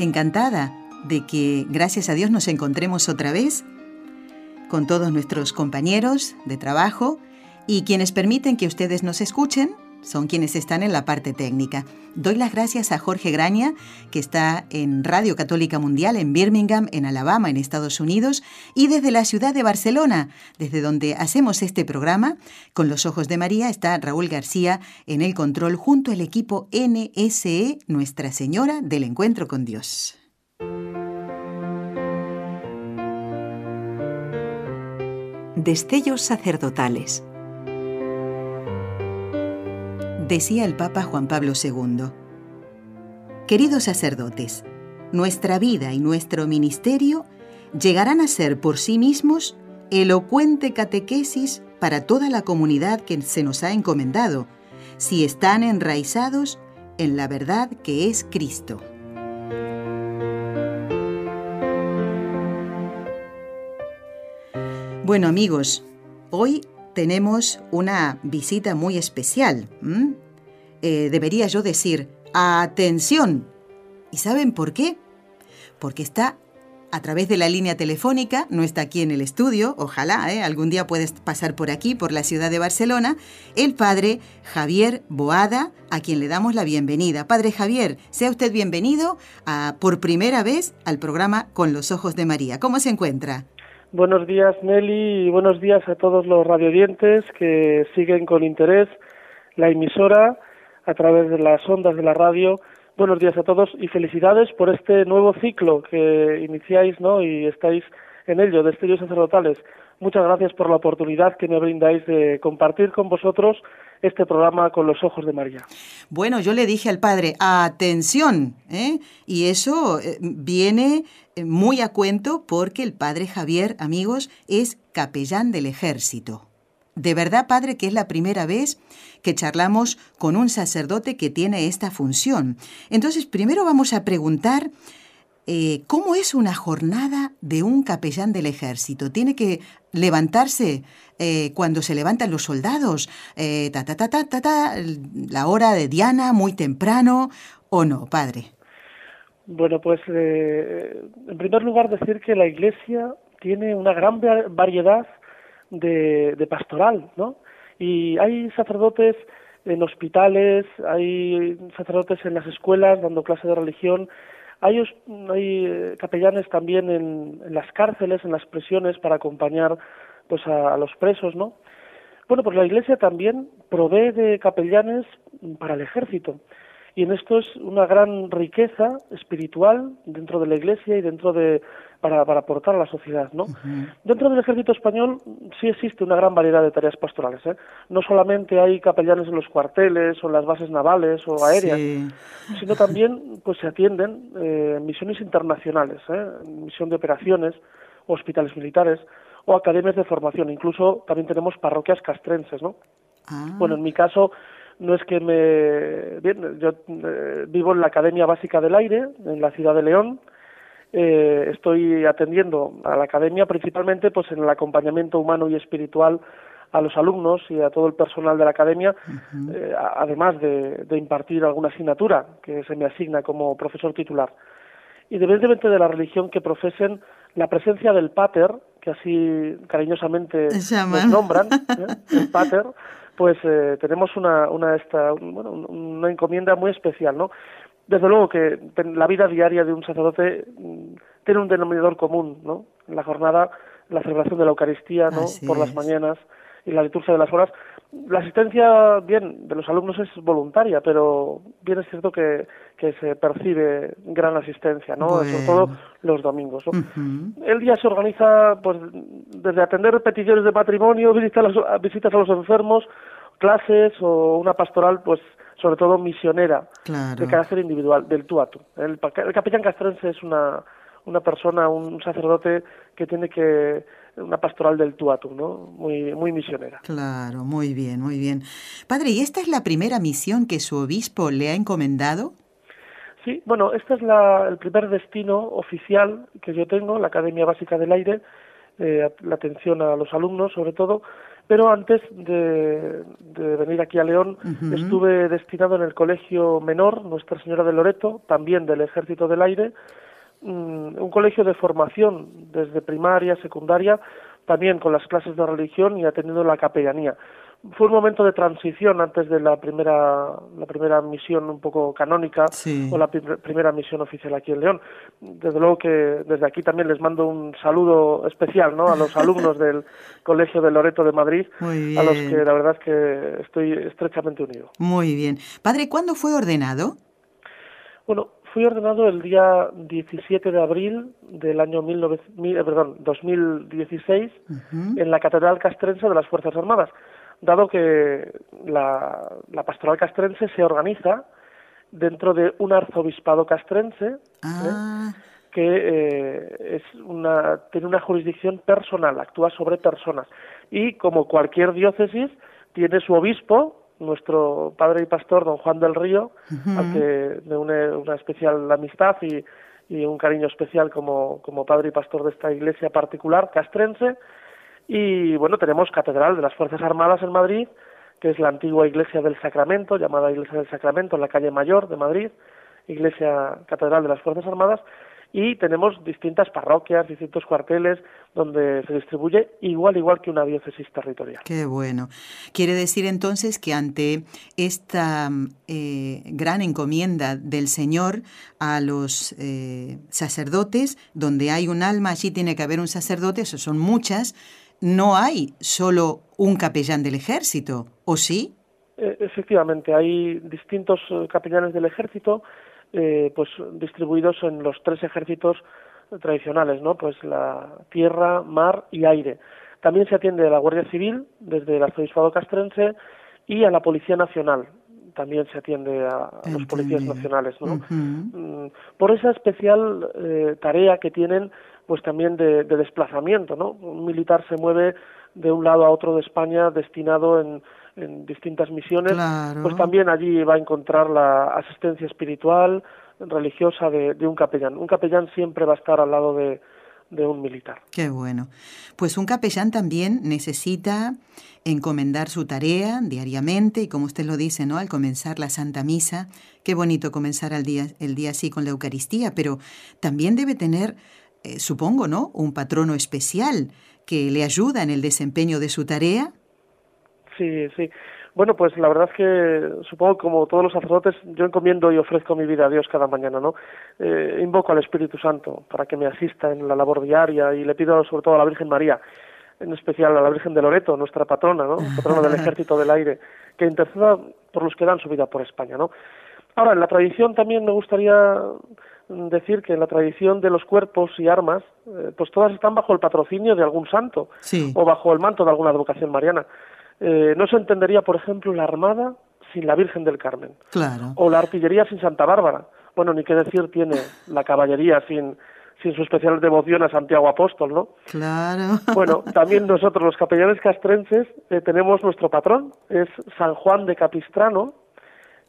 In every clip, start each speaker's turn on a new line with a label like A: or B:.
A: Encantada de que, gracias a Dios, nos encontremos otra vez con todos nuestros compañeros de trabajo y quienes permiten que ustedes nos escuchen son quienes están en la parte técnica. Doy las gracias a Jorge Graña, que está en Radio Católica Mundial en Birmingham, en Alabama, en Estados Unidos, y desde la ciudad de Barcelona, desde donde hacemos este programa, con los ojos de María, está Raúl García en el control junto al equipo NSE, Nuestra Señora del Encuentro con Dios. Destellos sacerdotales decía el Papa Juan Pablo II. Queridos sacerdotes, nuestra vida y nuestro ministerio llegarán a ser por sí mismos elocuente catequesis para toda la comunidad que se nos ha encomendado, si están enraizados en la verdad que es Cristo. Bueno amigos, hoy tenemos una visita muy especial. Eh, debería yo decir, atención. ¿Y saben por qué? Porque está a través de la línea telefónica, no está aquí en el estudio, ojalá, ¿eh? algún día puedes pasar por aquí, por la ciudad de Barcelona, el padre Javier Boada, a quien le damos la bienvenida. Padre Javier, sea usted bienvenido a, por primera vez al programa Con los Ojos de María. ¿Cómo se encuentra?
B: Buenos días Nelly y buenos días a todos los radiodientes que siguen con interés la emisora a través de las ondas de la radio. Buenos días a todos y felicidades por este nuevo ciclo que iniciáis ¿no? y estáis en ello, de estudios sacerdotales. Muchas gracias por la oportunidad que me brindáis de compartir con vosotros este programa con los ojos de María.
A: Bueno, yo le dije al padre, atención, ¿eh? y eso eh, viene eh, muy a cuento porque el padre Javier, amigos, es capellán del ejército. De verdad, padre, que es la primera vez que charlamos con un sacerdote que tiene esta función. Entonces, primero vamos a preguntar eh, ¿cómo es una jornada de un capellán del ejército? ¿Tiene que levantarse eh, cuando se levantan los soldados? Eh, ta, ta, ta, ta, ta, la hora de Diana, muy temprano, ¿o no, padre?
B: Bueno, pues en primer lugar decir que la Iglesia tiene una gran variedad de, de pastoral, ¿no? Y hay sacerdotes en hospitales, hay sacerdotes en las escuelas dando clase de religión, hay, hay eh, capellanes también en, las cárceles, en las prisiones, para acompañar pues a, los presos, ¿no? Bueno, pues la Iglesia también provee de capellanes para el ejército. Y en esto es una gran riqueza espiritual dentro de la Iglesia y dentro de para, para aportar a la sociedad, ¿no? Dentro del ejército español sí existe una gran variedad de tareas pastorales, ¿eh? No solamente hay capellanes en los cuarteles o en las bases navales o aéreas, sino también pues se atienden eh, misiones internacionales, ¿eh? misión de operaciones, hospitales militares o academias de formación. Incluso también tenemos parroquias castrenses, ¿no? Ah. Bueno, en mi caso no es que me bien, yo eh, vivo en la Academia Básica del Aire en la ciudad de León eh, estoy atendiendo a la academia principalmente pues en el acompañamiento humano y espiritual a los alumnos y a todo el personal de la academia, eh, además de, impartir alguna asignatura que se me asigna como profesor titular. Independientemente de la religión que profesen, la presencia del pater, que así cariñosamente nos nombran, ¿eh? el pater, pues tenemos una, una, esta, bueno, una encomienda muy especial, ¿no? desde luego que la vida diaria de un sacerdote mm, tiene un denominador común, ¿no? En la jornada, la celebración de la Eucaristía, ¿no? Por las mañanas y la liturgia de las horas. La asistencia, bien, de los alumnos es voluntaria, pero bien es cierto que, que se percibe gran asistencia, ¿no? Sobre todo los domingos. El día se organiza, pues, desde atender peticiones de matrimonio, visitas a los, visitas a los enfermos, clases o una pastoral, pues, sobre todo misionera, de carácter individual, del tú a tú. El, el capellán castrense es una, una persona, un sacerdote que tiene que una pastoral del tú a tú, ¿no? Muy, muy misionera.
A: Claro, muy bien, muy bien. Padre, ¿y esta es la primera misión que su obispo le ha encomendado?
B: Sí, bueno, este es la, el primer destino oficial que yo tengo, la Academia Básica del Aire, eh, la atención a los alumnos sobre todo, pero antes de, venir aquí a León estuve destinado en el Colegio Menor, Nuestra Señora de Loreto, también del Ejército del Aire, un colegio de formación desde primaria, secundaria, también con las clases de religión y atendiendo la capellanía fue un momento de transición antes de la primera la primera misión un poco canónica o la primera misión oficial aquí en León. Desde luego que desde aquí también les mando un saludo especial ¿no? a los alumnos del Colegio de Loreto de Madrid, a los que la verdad es que estoy estrechamente unido.
A: Muy bien. Padre, ¿cuándo fue ordenado?
B: Bueno, fui ordenado el día 17 de abril del año 19, eh, perdón, 2016 en la Catedral Castrense de las Fuerzas Armadas dado que la, pastoral castrense se organiza dentro de un arzobispado castrense ¿eh? ah. que eh, es una, tiene una jurisdicción personal, actúa sobre personas y como cualquier diócesis tiene su obispo, nuestro padre y pastor don Juan del Río, al que me une una especial amistad y, y un cariño especial como, como padre y pastor de esta iglesia particular castrense. Y bueno, tenemos Catedral de las Fuerzas Armadas en Madrid, que es la antigua Iglesia del Sacramento, llamada Iglesia del Sacramento, en la calle Mayor de Madrid, Iglesia Catedral de las Fuerzas Armadas, y tenemos distintas parroquias, distintos cuarteles donde se distribuye igual igual que una diócesis territorial.
A: Qué bueno. Quiere decir entonces que ante esta eh, gran encomienda del Señor a los eh, sacerdotes, donde hay un alma, allí tiene que haber un sacerdote, eso son muchas, no hay solo un capellán del ejército, ¿o sí?
B: Eh, efectivamente, hay distintos eh, capellanes del ejército, eh, pues distribuidos en los tres ejércitos tradicionales, ¿no? Pues la tierra, mar y aire. También se atiende a la Guardia Civil desde el Arzobispado Castrense y a la Policía Nacional. También se atiende a, los policías nacionales, ¿no? Mm, por esa especial tarea que tienen pues también de, desplazamiento, ¿no? Un militar se mueve de un lado a otro de España destinado en, distintas misiones, pues también allí va a encontrar la asistencia espiritual, religiosa de, un capellán. Un capellán siempre va a estar al lado de, de un militar.
A: Qué bueno. Pues un capellán también necesita encomendar su tarea diariamente y como usted lo dice, ¿no? Al comenzar la Santa Misa, qué bonito comenzar el día, el día así con la Eucaristía, pero también debe tener eh, supongo, ¿no? Un patrono especial que le ayuda en el desempeño de su tarea.
B: Sí, sí. Bueno, pues la verdad es que supongo que como todos los sacerdotes, yo encomiendo y ofrezco mi vida a Dios cada mañana, ¿no? Eh, invoco al Espíritu Santo para que me asista en la labor diaria y le pido sobre todo a la Virgen María, en especial a la Virgen de Loreto, nuestra patrona, ¿no? Patrona del Ejército del Aire, que interceda por los que dan su vida por España, ¿no? Ahora, en la tradición también me gustaría decir que en la tradición de los cuerpos y armas, eh, pues todas están bajo el patrocinio de algún santo o bajo el manto de alguna advocación mariana. Eh, no se entendería, por ejemplo, la armada sin la Virgen del Carmen.
A: Claro.
B: O la artillería sin Santa Bárbara. Bueno, ni qué decir tiene la caballería sin, sin su especial devoción a Santiago Apóstol, ¿no?
A: Claro.
B: Bueno, también nosotros, los capellanes castrenses, eh, tenemos nuestro patrón, es San Juan de Capistrano.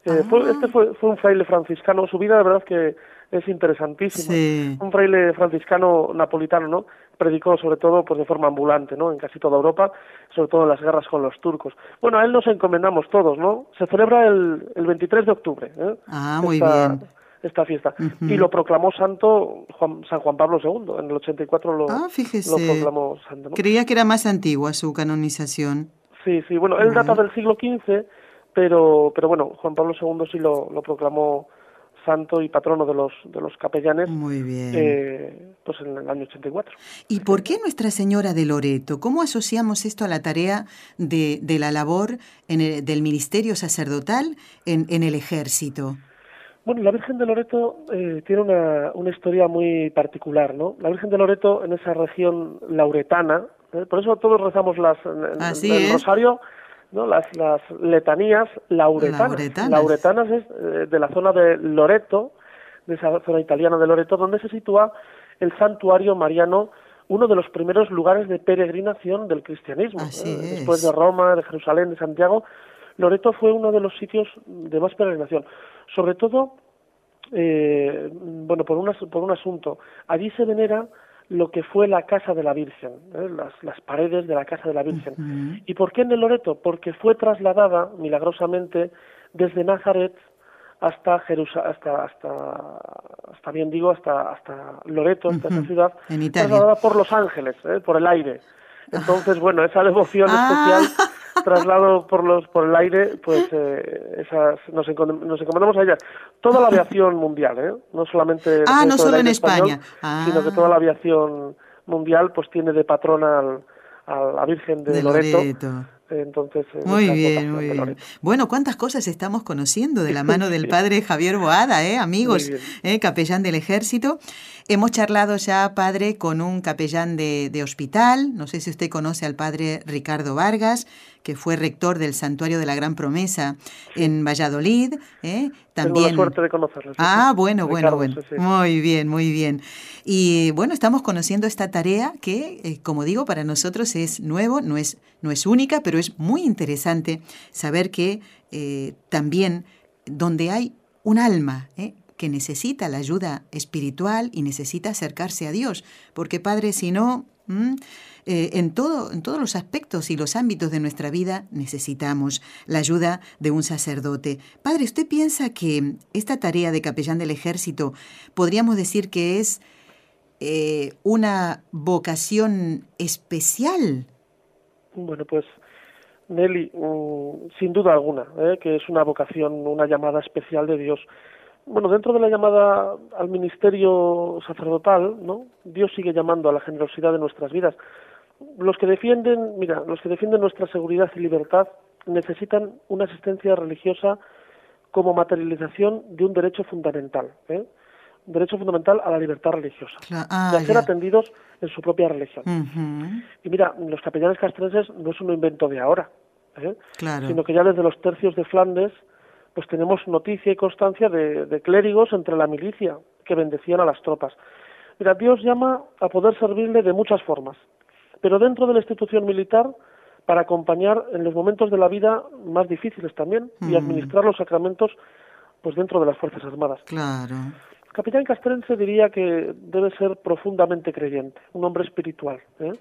B: Ah. este fue, fue un fraile franciscano. Su vida, de verdad, que es interesantísimo. Un fraile franciscano napolitano, ¿no? Predicó sobre todo pues de forma ambulante, ¿no? En casi toda Europa, sobre todo en las guerras con los turcos. Bueno, a él nos encomendamos todos, ¿no? Se celebra el, el 23 de octubre. ¿eh?
A: Ah, muy bien.
B: Esta fiesta. Y lo proclamó santo Juan, San Juan Pablo II. En el 84 lo,
A: ah,
B: lo proclamó santo.
A: Creía que era más antigua su canonización.
B: Sí, sí. Bueno, él data del siglo XV, pero, pero bueno, Juan Pablo II sí lo, lo proclamó santo y patrono de los, de los capellanes.
A: Muy bien.
B: Eh, pues en el año 84.
A: ¿Y por qué Nuestra Señora de Loreto? ¿Cómo asociamos esto a la tarea de, de la labor en del ministerio sacerdotal en, en, el ejército?
B: Bueno, la Virgen de Loreto eh, tiene una, una historia muy particular, ¿no? La Virgen de Loreto en esa región lauretana, eh, por eso todos rezamos las, el, el rosario ¿no? las, las letanías lauretanas. Lauretanas, es eh, de la zona de Loreto, de esa zona italiana de Loreto, donde se sitúa el santuario mariano, uno de los primeros lugares de peregrinación del cristianismo.
A: ¿eh?
B: Después de Roma, de Jerusalén, de Santiago, Loreto fue uno de los sitios de más peregrinación. Sobre todo, eh, bueno, por, por un asunto, allí se venera lo que fue la casa de la Virgen, ¿eh? las, las, paredes de la casa de la Virgen. ¿Y por qué en el Loreto? Porque fue trasladada milagrosamente desde Nazaret hasta Jerusalén, hasta, hasta, hasta bien digo, hasta, hasta Loreto, hasta esa ciudad, trasladada por los ángeles, ¿eh? por el aire. Entonces, bueno, esa devoción
A: ah.
B: especial traslado por los por el aire, pues eh, esas nos, nos, encomendamos a ellas. Toda la aviación mundial, ¿eh? no solamente
A: ah, no solo en España,
B: sino que toda la aviación mundial pues tiene de patrona a la Virgen de, Loreto entonces,
A: eh, muy bien, muy bien. Bueno, cuántas cosas estamos conociendo de la mano del padre Javier Boada, ¿eh? amigos, ¿eh? capellán del ejército. Hemos charlado ya, padre, con un capellán de, de, hospital. No sé si usted conoce al padre Ricardo Vargas, que fue rector del Santuario de la Gran Promesa en Valladolid. ¿eh?
B: También... Tengo la suerte de conocerlo.
A: Ah, bueno, bueno, bueno. Muy bien, muy bien. Y bueno, estamos conociendo esta tarea que, eh, como digo, para nosotros es nuevo, no es, no es única, pero es muy interesante saber que eh, también donde hay un alma ¿eh? Que necesita la ayuda espiritual y necesita acercarse a Dios, porque Padre, si no, eh, en, todo, en todos los aspectos y los ámbitos de nuestra vida necesitamos la ayuda de un sacerdote. Padre, ¿usted piensa que esta tarea de capellán del ejército podríamos decir que es eh, una vocación especial?
B: Bueno, pues Nelly, mm, sin duda alguna, ¿eh? que es una vocación, una llamada especial de Dios. Bueno, dentro de la llamada al ministerio sacerdotal, ¿no? Dios sigue llamando a la generosidad de nuestras vidas los que defienden, mira, los que defienden nuestra seguridad y libertad necesitan una asistencia religiosa como materialización de un derecho fundamental, ¿eh? un derecho fundamental a la libertad religiosa,
A: ah,
B: de ser atendidos en su propia religión. Y mira, los capellanes castrenses no es un invento de ahora, ¿eh? sino que ya desde los tercios de Flandes, pues tenemos noticia y constancia de, de clérigos entre la milicia que bendecían a las tropas. Mira, Dios llama a poder servirle de muchas formas, pero dentro de la institución militar para acompañar en los momentos de la vida más difíciles también y mm. administrar los sacramentos pues dentro de las Fuerzas Armadas.
A: Claro.
B: El capitán castrense diría que debe ser profundamente creyente, un hombre espiritual, ¿eh?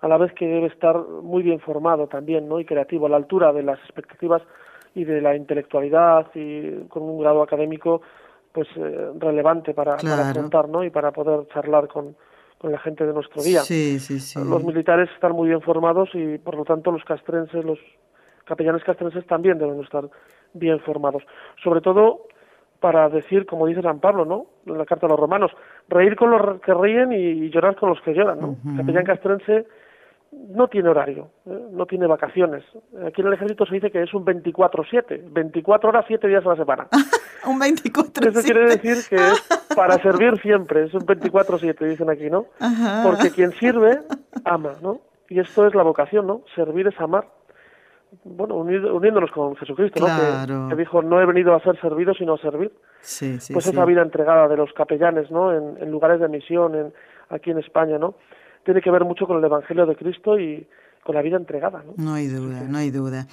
B: a la vez que debe estar muy bien formado también ¿no? y creativo, a la altura de las expectativas y de la intelectualidad y con un grado académico pues eh, relevante para, para afrontar ¿no? y para poder charlar con, con la gente de nuestro día.
A: Sí, sí, sí.
B: Los militares están muy bien formados y por lo tanto los castrenses, los capellanes castrenses también deben estar bien formados. Sobre todo para decir, como dice San Pablo, ¿no? En la carta a los romanos, reír con los que ríen y llorar con los que lloran, ¿no? Capellán castrense no tiene horario, ¿eh? no tiene vacaciones. Aquí en el ejército se dice que es un 24-7, 24 horas, 7 días a la semana.
A: un 24
B: Eso quiere decir que es para servir siempre, es un 24-7, dicen aquí, ¿no? Porque quien sirve, ama, ¿no? Y esto es la vocación, ¿no? Servir es amar. Bueno, uniéndonos con Jesucristo, ¿no? Que, dijo, no he venido a ser servido, sino a servir.
A: Sí, sí,
B: pues esa vida entregada de los capellanes, ¿no? En, en lugares de misión, en, aquí en España, ¿no? Tiene que ver mucho con el Evangelio de Cristo y con la vida entregada. No,
A: no hay duda, no hay duda.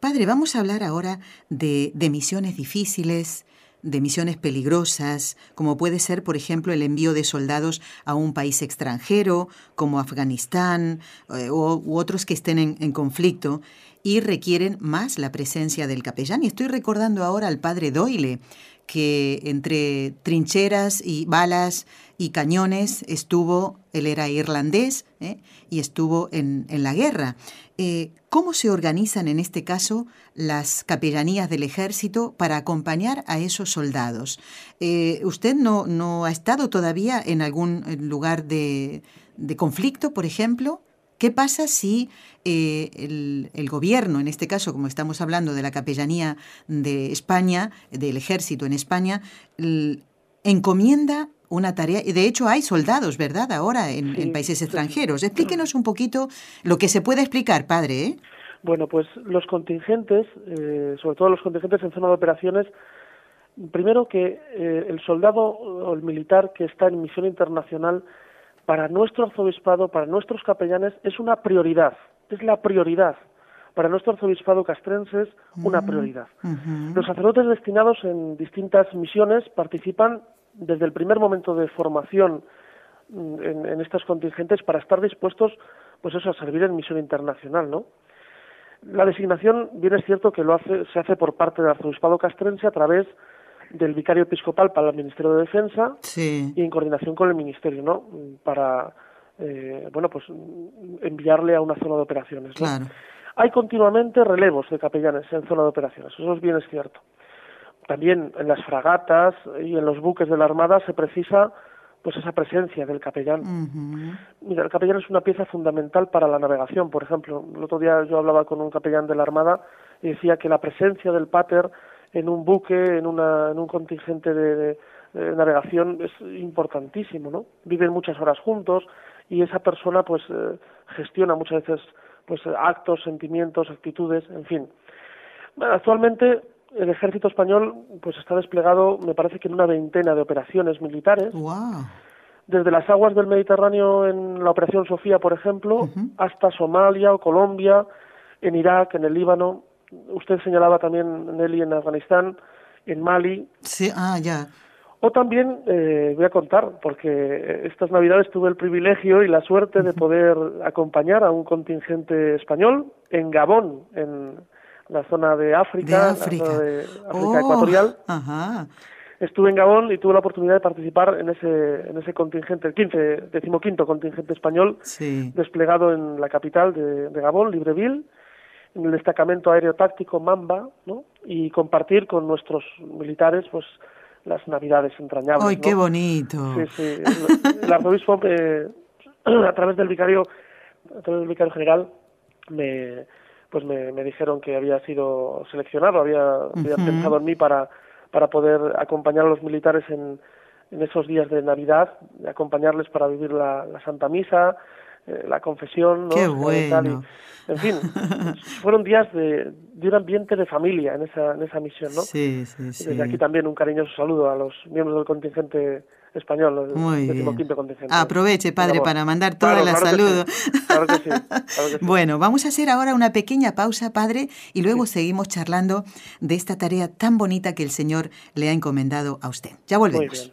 A: Padre, vamos a hablar ahora de, de misiones difíciles, de misiones peligrosas, como puede ser, por ejemplo, el envío de soldados a un país extranjero, como Afganistán, eh, u otros que estén en, en, conflicto, y requieren más la presencia del capellán. Y estoy recordando ahora al padre Doyle, que entre trincheras y balas y cañones estuvo, él era irlandés ¿eh? y estuvo en, en la guerra. Eh, ¿Cómo se organizan en este caso las capellanías del ejército para acompañar a esos soldados? Eh, ¿Usted no, no, ha estado todavía en algún lugar de, de conflicto, por ejemplo? ¿Qué pasa si el, el, gobierno, en este caso, como estamos hablando de la capellanía de España, del ejército en España, encomienda una tarea, y de hecho hay soldados, ¿verdad?, ahora en, países extranjeros. Explíquenos un poquito lo que se puede explicar, padre. ¿eh?
B: Bueno, pues los contingentes, eh, sobre todo los contingentes en zona de operaciones, primero que eh, el soldado o el militar que está en misión internacional para nuestro arzobispado, para nuestros capellanes, es una prioridad, es la prioridad. Para nuestro arzobispado castrense es una
A: Mm,
B: prioridad. Los sacerdotes destinados en distintas misiones participan desde el primer momento de formación mm, en, en estos contingentes para estar dispuestos, pues eso, a servir en misión internacional, ¿no? La designación, bien es cierto que lo hace, se hace por parte del arzobispado castrense a través del vicario episcopal para el Ministerio de Defensa
A: Sí.
B: y en coordinación con el Ministerio, ¿no? Para, eh, bueno, pues enviarle a una zona de operaciones, ¿no?
A: Claro.
B: Hay continuamente relevos de capellanes en zona de operaciones, eso es bien es cierto. También en las fragatas y en los buques de la Armada se precisa pues esa presencia del capellán. Mira, el capellán es una pieza fundamental para la navegación, por ejemplo. El otro día yo hablaba con un capellán de la Armada y decía que la presencia del pater en un buque, en, una, en un contingente de, de- de navegación es importantísimo, ¿no? Viven muchas horas juntos y esa persona pues eh, gestiona muchas veces pues actos, sentimientos, actitudes, en fin. Actualmente el ejército español pues está desplegado, me parece que en una veintena de operaciones militares
A: Wow.
B: desde las aguas del Mediterráneo en la Operación Sofía, por ejemplo, hasta Somalia o Colombia, en Irak, en el Líbano. Usted señalaba también, Nelly, en Afganistán, en Mali.
A: Sí, ah, ya.
B: O también, eh, voy a contar, porque estas Navidades tuve el privilegio y la suerte de poder acompañar a un contingente español en Gabón, en la zona de África,
A: De
B: la
A: África.
B: zona de África
A: Oh,
B: ecuatorial.
A: Ajá.
B: Estuve en Gabón y tuve la oportunidad de participar en ese, en ese contingente, el 15, decimoquinto contingente español
A: Sí.
B: desplegado en la capital de, de Gabón, Libreville, en el destacamento aéreo táctico Mamba, ¿no? Y compartir con nuestros militares, pues, las navidades entrañables.
A: ¡Ay,
B: ¿no?
A: qué bonito!
B: Sí, sí. El, el arzobispo, eh, a través del vicario, a través del vicario general, me, pues me, me dijeron que había sido seleccionado, había, pensado en mí para, para poder acompañar a los militares en, en esos días de Navidad, acompañarles para vivir la, la Santa Misa, eh, la confesión, ¿no?
A: Qué
B: y- en fin, fueron días de, de un ambiente de familia en esa, en esa misión, ¿no?
A: Sí, sí, sí.
B: Desde aquí también un cariñoso saludo a los miembros del contingente español, el
A: Muy bien.
B: decimoquinto contingente.
A: Aproveche, padre, para mandar toda
B: Claro,
A: la
B: claro sí, Claro sí, sí.
A: Bueno, vamos a hacer ahora una pequeña pausa, padre, y luego seguimos charlando de esta tarea tan bonita que el Señor le ha encomendado a usted. Ya
B: Muy
A: volvemos.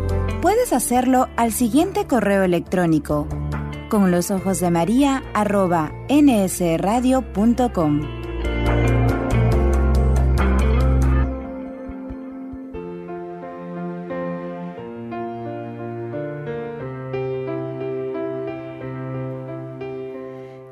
C: Puedes hacerlo al siguiente correo electrónico con los ojos de María arroba nsradio.com.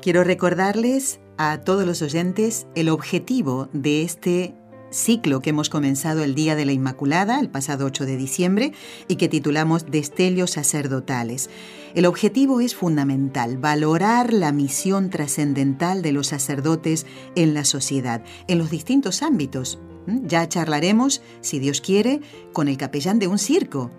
A: Quiero recordarles a todos los oyentes el objetivo de este ciclo que hemos comenzado el Día de la Inmaculada, el pasado 8 de diciembre, y que titulamos Destelios sacerdotales. El objetivo es fundamental, valorar la misión trascendental de los sacerdotes en la sociedad, en los distintos ámbitos. ¿Mm? Ya charlaremos, si Dios quiere, con el capellán de un circo.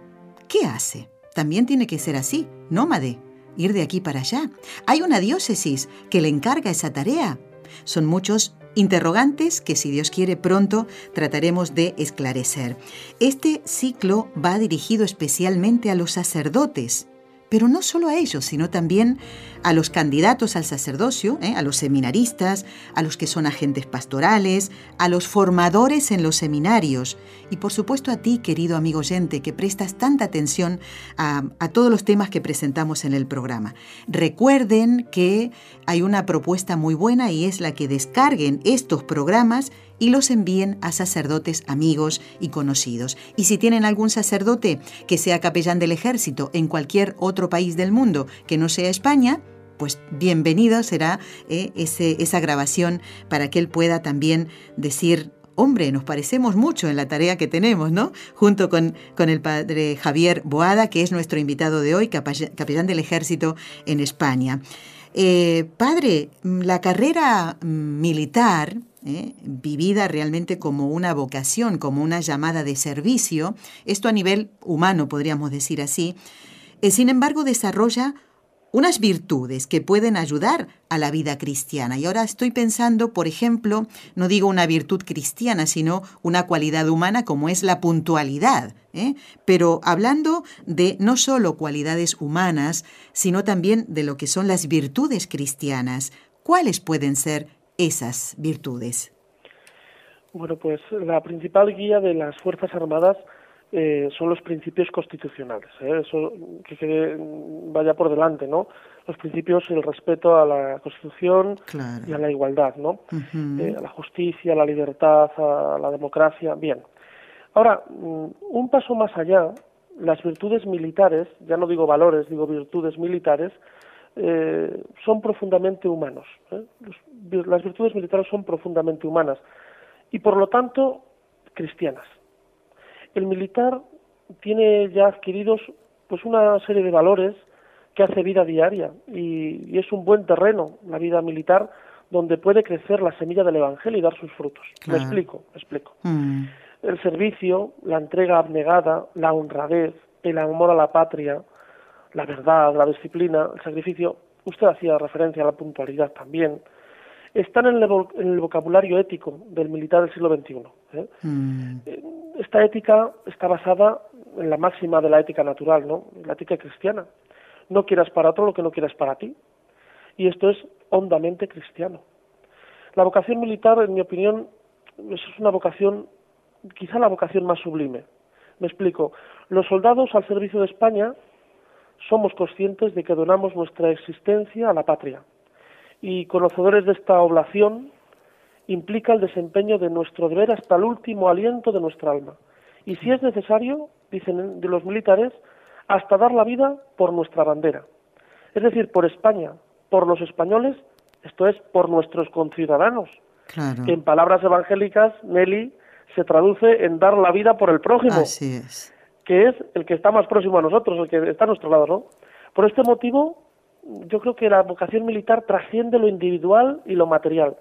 A: ¿Qué hace? También tiene que ser así, nómade, ir de aquí para allá. Hay una diócesis que le encarga esa tarea. Son muchos interrogantes que, si Dios quiere, pronto trataremos de esclarecer. Este ciclo va dirigido especialmente a los sacerdotes, pero no solo a ellos, sino también a los candidatos al sacerdocio, ¿eh? a los seminaristas, a los que son agentes pastorales, a los formadores en los seminarios y por supuesto a ti, querido amigo oyente, que prestas tanta atención a, a todos los temas que presentamos en el programa. Recuerden que hay una propuesta muy buena y es la que descarguen estos programas y los envíen a sacerdotes amigos y conocidos. Y si tienen algún sacerdote que sea capellán del ejército en cualquier otro país del mundo que no sea España, pues bienvenido será eh, esa grabación para que él pueda también decir hombre, nos parecemos mucho en la tarea que tenemos, ¿no? Junto con, con el padre Javier Boada, que es nuestro invitado de hoy, capellán del ejército en España. Eh, padre, la carrera militar, eh, vivida realmente como una vocación, como una llamada de servicio, esto a nivel humano podríamos decir así, eh, sin embargo desarrolla unas virtudes que pueden ayudar a la vida cristiana. Y ahora estoy pensando, por ejemplo, no digo una virtud cristiana, sino una cualidad humana como es la puntualidad. ¿eh? Pero hablando de no solo cualidades humanas, sino también de lo que son las virtudes cristianas. ¿Cuáles pueden ser esas virtudes?
B: Bueno, pues la principal guía de las Fuerzas Armadas eh, son los principios constitucionales. ¿eh? Eso que, vaya por delante, ¿no? Los principios, el respeto a la Constitución y a la igualdad, ¿no? Eh, a la justicia, a la libertad, a la democracia. Bien. Ahora, mm, un paso más allá, las virtudes militares, ya no digo valores, digo virtudes militares, son profundamente humanos. las virtudes militares son profundamente humanas y, por lo tanto, cristianas el militar tiene ya adquiridos pues una serie de valores que hace vida diaria y, es un buen terreno la vida militar donde puede crecer la semilla del evangelio y dar sus frutos. Me explico, me explico. Mm. El servicio, la entrega abnegada, la honradez, el amor a la patria, la verdad, la disciplina, el sacrificio. Usted hacía referencia a la puntualidad también están en el, vocabulario ético del militar del siglo XXI. ¿eh? Mm. Eh, esta ética está basada en la máxima de la ética natural, ¿no? la ética cristiana. No quieras para otro lo que no quieras para ti. Y esto es hondamente cristiano. La vocación militar, en mi opinión, es una vocación, quizá la vocación más sublime. Me explico. Los soldados al servicio de España somos conscientes de que donamos nuestra existencia a la patria y conocedores de esta oblación implica el desempeño de nuestro deber hasta el último aliento de nuestra alma. Y si es necesario, dicen de los militares, hasta dar la vida por nuestra bandera. Es decir, por España, por los españoles, esto es, por nuestros conciudadanos. Que en palabras evangélicas, Nelly, se traduce en dar la vida por el prójimo.
A: Así es.
B: Que es el que está más próximo a nosotros, el que está a nuestro lado, ¿no? Por este motivo, yo creo que la vocación militar trasciende lo individual y lo material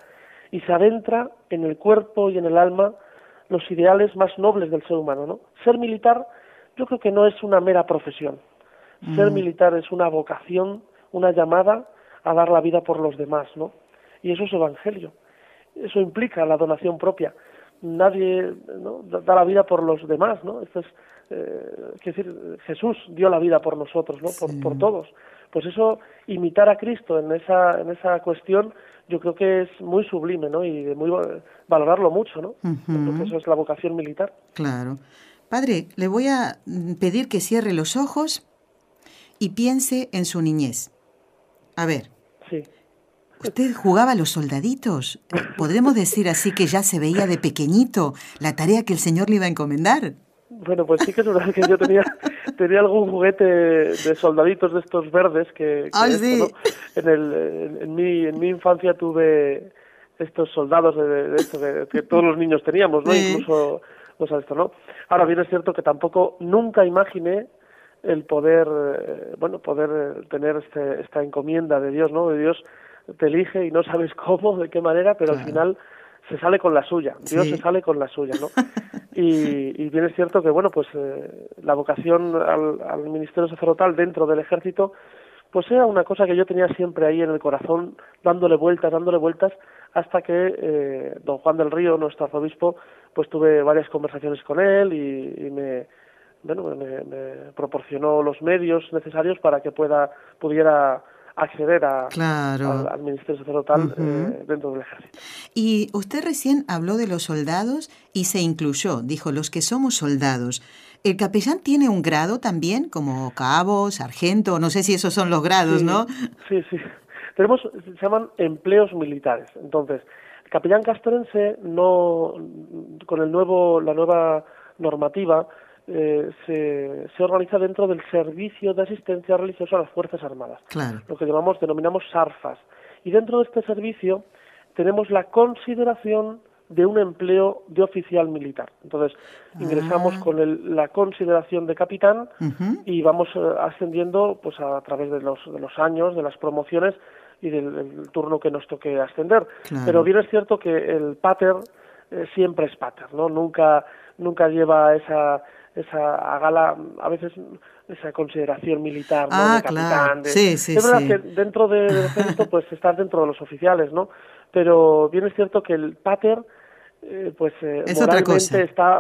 B: y se adentra en el cuerpo y en el alma los ideales más nobles del ser humano, ¿no? Ser militar yo creo que no es una mera profesión. Ser mm. militar es una vocación, una llamada a dar la vida por los demás, ¿no? Y eso es evangelio. Eso implica la donación propia. Nadie da la vida por los demás, ¿no? Esto es, eh, decir, Jesús dio la vida por nosotros, ¿no? Por, por todos pues eso, imitar a Cristo en esa, en esa cuestión, yo creo que es muy sublime, ¿no? Y de muy valorarlo mucho, ¿no? eso es la vocación militar.
A: Claro. Padre, le voy a pedir que cierre los ojos y piense en su niñez. A ver.
B: Sí.
A: ¿Usted jugaba a los soldaditos? ¿Podremos decir así que ya se veía de pequeñito la tarea que el Señor le iba a encomendar?
B: Bueno, pues sí que es verdad que yo tenía, tenía algún juguete de soldaditos de estos verdes que, en, el, en, mi, en mi infancia tuve estos soldados de, esto que, todos los niños teníamos, ¿no? Incluso pues, esto, ¿no? Ahora bien es cierto que tampoco nunca imaginé el poder, eh, bueno, poder tener este, esta encomienda de Dios, ¿no? De Dios te elige y no sabes cómo, de qué manera, pero al final se sale con la suya, Dios se sale con la suya, ¿no? Y, bien es cierto que, bueno, pues eh, la vocación al, ministerio sacerdotal dentro del ejército, pues era una cosa que yo tenía siempre ahí en el corazón, dándole vueltas, dándole vueltas, hasta que eh, don Juan del Río, nuestro arzobispo, pues tuve varias conversaciones con él y, me, bueno, me, me, proporcionó los medios necesarios para que pueda pudiera acceder a, al, ministerio sacerdotal eh, dentro del ejército.
A: Y usted recién habló de los soldados y se incluyó, dijo, los que somos soldados. ¿El capellán tiene un grado también, como cabo, sargento? No sé si esos son los grados, ¿no?
B: Sí, sí. Tenemos, se llaman empleos militares. Entonces, capellán castrense no, con el nuevo, la nueva normativa, eh, se, se, organiza dentro del servicio de asistencia religiosa a las Fuerzas Armadas, lo que llamamos, denominamos SARFAS. Y dentro de este servicio tenemos la consideración de un empleo de oficial militar. Entonces, ingresamos ah. con la consideración de capitán y vamos eh, ascendiendo pues a, través de los, de los años, de las promociones y del, turno que nos toque ascender. Pero bien es cierto que el pater eh, siempre es pater, ¿no? Nunca, nunca lleva esa, esa a gala, a veces esa consideración militar, ¿no?
A: Ah, de capitán.
B: Sí, sí, es verdad que dentro del de pues estás dentro de los oficiales, ¿no? Pero bien es cierto que el pater eh, pues eh, moralmente está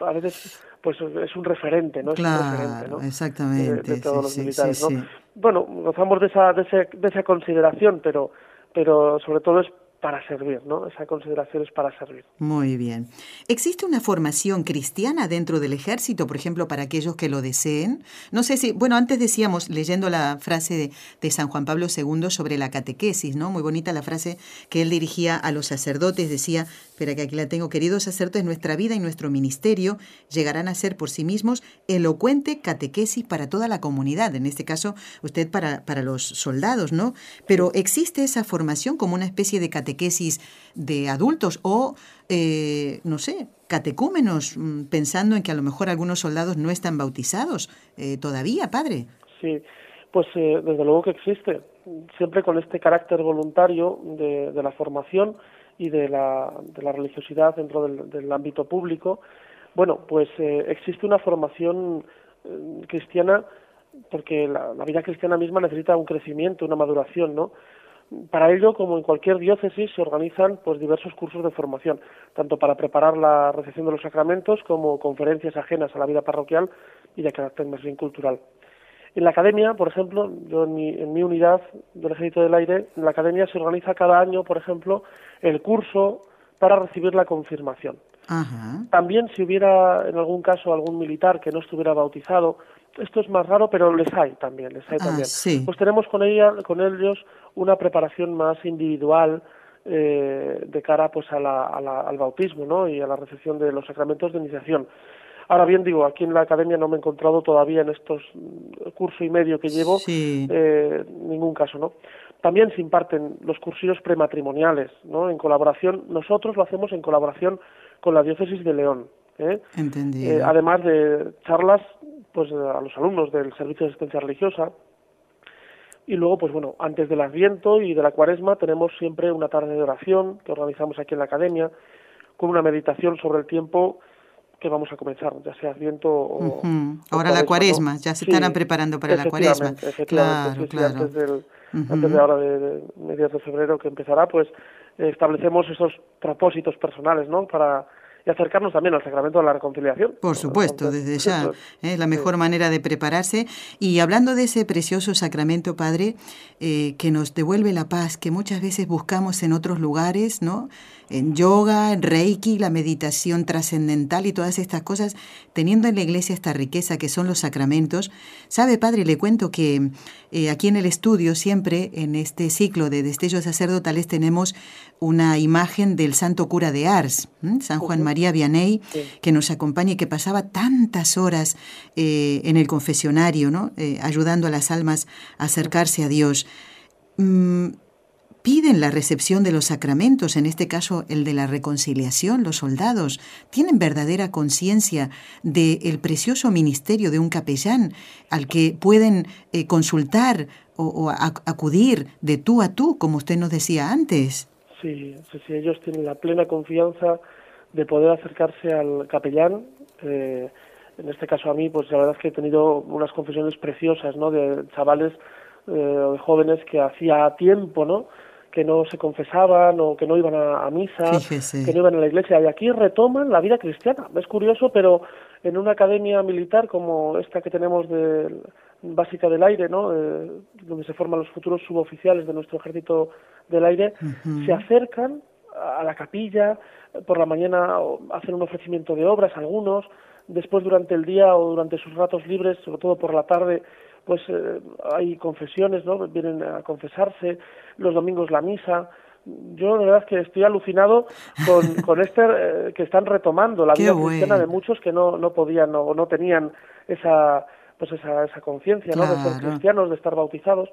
B: a veces pues es un referente, ¿no? Es
A: claro,
B: un referente, ¿no?
A: Exactamente.
B: De, todos los militares, ¿no? Bueno, gozamos de esa, de, ese, de esa consideración, pero, pero sobre todo es para servir, ¿no? Esa consideración es para servir.
A: Muy bien. ¿Existe una formación cristiana dentro del ejército, por ejemplo, para aquellos que lo deseen? No sé si, bueno, antes decíamos, leyendo la frase de, de, San Juan Pablo II sobre la catequesis, ¿no? Muy bonita la frase que él dirigía a los sacerdotes, decía, espera que aquí la tengo, queridos sacerdotes, nuestra vida y nuestro ministerio llegarán a ser por sí mismos elocuente catequesis para toda la comunidad, en este caso usted para, para los soldados, ¿no? Pero ¿existe esa formación como una especie de catequesis? de adultos o, eh, no sé, catecúmenos, mm, pensando en que a lo mejor algunos soldados no están bautizados eh, todavía, padre.
B: Sí, pues eh, desde luego que existe, siempre con este carácter voluntario de, la formación y de la, de la religiosidad dentro del, ámbito público. Bueno, pues existe una formación cristiana porque la, la, vida cristiana misma necesita un crecimiento, una maduración, ¿no? Para ello, como en cualquier diócesis, se organizan pues diversos cursos de formación, tanto para preparar la recepción de los sacramentos como conferencias ajenas a la vida parroquial y de carácter más bien cultural. En la academia, por ejemplo, yo en mi, unidad del Ejército del Aire, en la academia se organiza cada año, por ejemplo, el curso para recibir la confirmación. También si hubiera en algún caso algún militar que no estuviera bautizado, esto es más raro, pero les hay también, les hay ah, también. Pues tenemos con ella, con ellos una preparación más individual eh, de cara pues a la, al bautismo, ¿no? Y a la recepción de los sacramentos de iniciación. Ahora bien, digo, aquí en la academia no me he encontrado todavía en estos mm, curso y medio que llevo eh, ningún caso, ¿no? También se imparten los cursillos prematrimoniales, ¿no? En colaboración, nosotros lo hacemos en colaboración con la diócesis de León. ¿eh?
A: eh
B: además de charlas, pues a los alumnos del servicio de asistencia religiosa, y luego, pues bueno, antes del Adviento y de la Cuaresma tenemos siempre una tarde de oración que organizamos aquí en la academia, con una meditación sobre el tiempo que vamos a comenzar, ya sea Adviento o...
A: Ahora la Cuaresma, ya se estarán preparando para la Cuaresma.
B: Claro, claro. Antes, del, antes de ahora, de, de, mediados de febrero que empezará, pues establecemos esos propósitos personales, ¿no? Para y acercarnos también al sacramento de la reconciliación.
A: Por supuesto, desde ya. Es ¿eh? la mejor manera de prepararse. Y hablando de ese precioso sacramento, Padre, eh, que nos devuelve la paz, que muchas veces buscamos en otros lugares, ¿no? En yoga, en reiki, la meditación trascendental y todas estas cosas, teniendo en la iglesia esta riqueza que son los sacramentos. ¿Sabe, Padre? Le cuento que eh, aquí en el estudio, siempre en este ciclo de destellos sacerdotales, tenemos una imagen del santo cura de Ars, San Juan María Vianney, que nos acompaña y que pasaba tantas horas eh, en el confesionario, ¿no? Eh, ayudando a las almas a acercarse a Dios. Mm, piden la recepción de los sacramentos, en este caso el de la reconciliación, los soldados, tienen verdadera conciencia del precioso ministerio de un capellán al que pueden eh, consultar o, acudir de tú a tú, como usted nos decía antes.
B: Sí, sí, ellos tienen la plena confianza de poder acercarse al capellán. Eh, en este caso a mí, pues la verdad es que he tenido unas confesiones preciosas, ¿no? De chavales eh, jóvenes que hacía tiempo, ¿no? Que no se confesaban o que no iban a, misa, que no iban a la iglesia. Y aquí retoman la vida cristiana. Es curioso, pero en una academia militar como esta que tenemos de básica del aire, ¿no? Eh, donde se forman los futuros suboficiales de nuestro ejército del aire, se acercan a la capilla, por la mañana hacen un ofrecimiento de obras algunos, después durante el día o durante sus ratos libres, sobre todo por la tarde, pues eh, hay confesiones, ¿no? Vienen a confesarse, los domingos la misa, yo la verdad que estoy alucinado con, con este eh, que están retomando la vida cristiana de muchos que no, no podían o no, tenían esa pues esa, esa conciencia ¿no? de ser cristianos, de estar bautizados.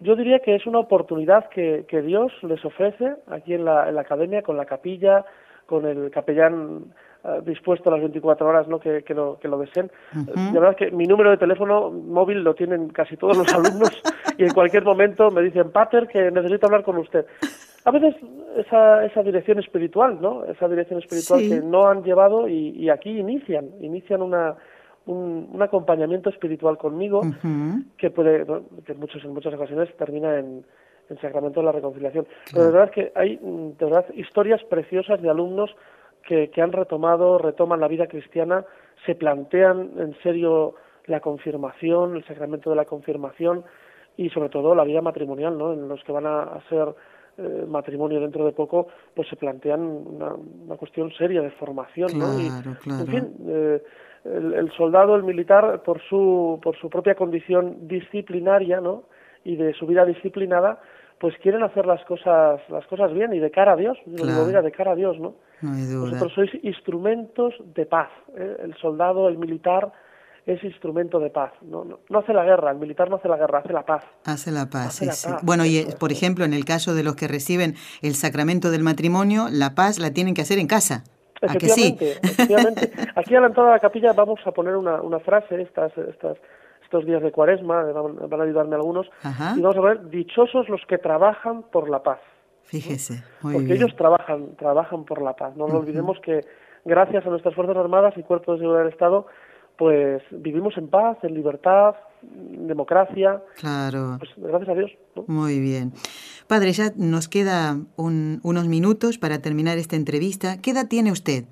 B: Yo diría que es una oportunidad que, que Dios les ofrece aquí en la, en la academia, con la capilla, con el capellán eh, dispuesto a las 24 horas ¿no? que, que, lo, que lo deseen. La verdad es que mi número de teléfono móvil lo tienen casi todos los alumnos y en cualquier momento me dicen, Pater, que necesito hablar con usted. A veces esa, esa dirección espiritual, ¿no? Esa dirección espiritual que no han llevado y, y aquí inician, inician una, un, un, acompañamiento espiritual conmigo que puede, que en, muchos, en muchas ocasiones termina en, en sacramento de la reconciliación. Pero de verdad que hay de verdad historias preciosas de alumnos que, que han retomado, retoman la vida cristiana, se plantean en serio la confirmación, el sacramento de la confirmación y sobre todo la vida matrimonial, ¿no? En los que van a, a ser eh, matrimonio dentro de poco, pues se plantean una, una cuestión seria de formación,
A: claro,
B: ¿no?
A: Y, claro.
B: En fin, eh, el, el, soldado, el militar, por su, por su propia condición disciplinaria, ¿no? Y de su vida disciplinada, pues quieren hacer las cosas las cosas bien y de cara a Dios, claro. digo, de cara a Dios, ¿no?
A: no hay duda.
B: Vosotros sois instrumentos de paz, ¿eh? el soldado, el militar es instrumento de paz. No, no, no, hace la guerra, el militar no hace la guerra, hace la paz.
A: Hace la paz, hace sí, la sí. Paz, bueno, y por ejemplo, en el caso de los que reciben el sacramento del matrimonio, la paz la tienen que hacer en casa.
B: Efectivamente,
A: ¿A que sí?
B: efectivamente. Aquí a la entrada de la capilla vamos a poner una, una frase, estas, estas estos días de cuaresma, van a ayudarme algunos,
A: Ajá.
B: y vamos a ver, dichosos los que trabajan por la paz.
A: Fíjese, muy
B: Porque
A: bien.
B: ellos trabajan, trabajan por la paz. No nos uh -huh. olvidemos que gracias a nuestras Fuerzas Armadas y Cuerpos de Seguridad del Estado, pues vivimos en paz, en libertad, en democracia.
A: Claro.
B: Pues gracias a Dios. ¿no?
A: Muy bien. Padre, ya nos queda un, unos minutos para terminar esta entrevista. ¿Qué edad tiene usted?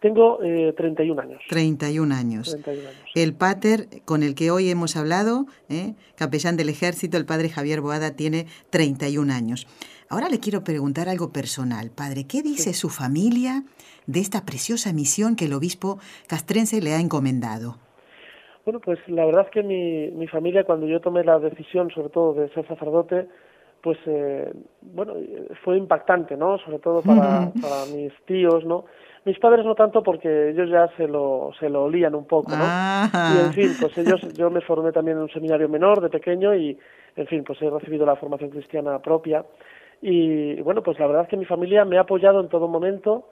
B: Tengo eh, 31 años.
A: 31 años.
B: 31 años.
A: El pater con el que hoy hemos hablado, eh, capellán del ejército, el padre Javier Boada, tiene 31 años. Ahora le quiero preguntar algo personal. Padre, ¿qué dice sí. su familia de esta preciosa misión que el obispo castrense le ha encomendado?
B: Bueno, pues la verdad es que mi, mi familia, cuando yo tomé la decisión, sobre todo de ser sacerdote, pues eh, bueno, fue impactante, ¿no? Sobre todo para, para mis tíos, ¿no? Mis padres no tanto porque ellos ya se lo, se lo olían un poco, ¿no?
A: Ajá.
B: Y en fin, pues ellos, yo me formé también en un seminario menor de pequeño y, en fin, pues he recibido la formación cristiana propia. Y bueno, pues la verdad es que mi familia me ha apoyado en todo momento,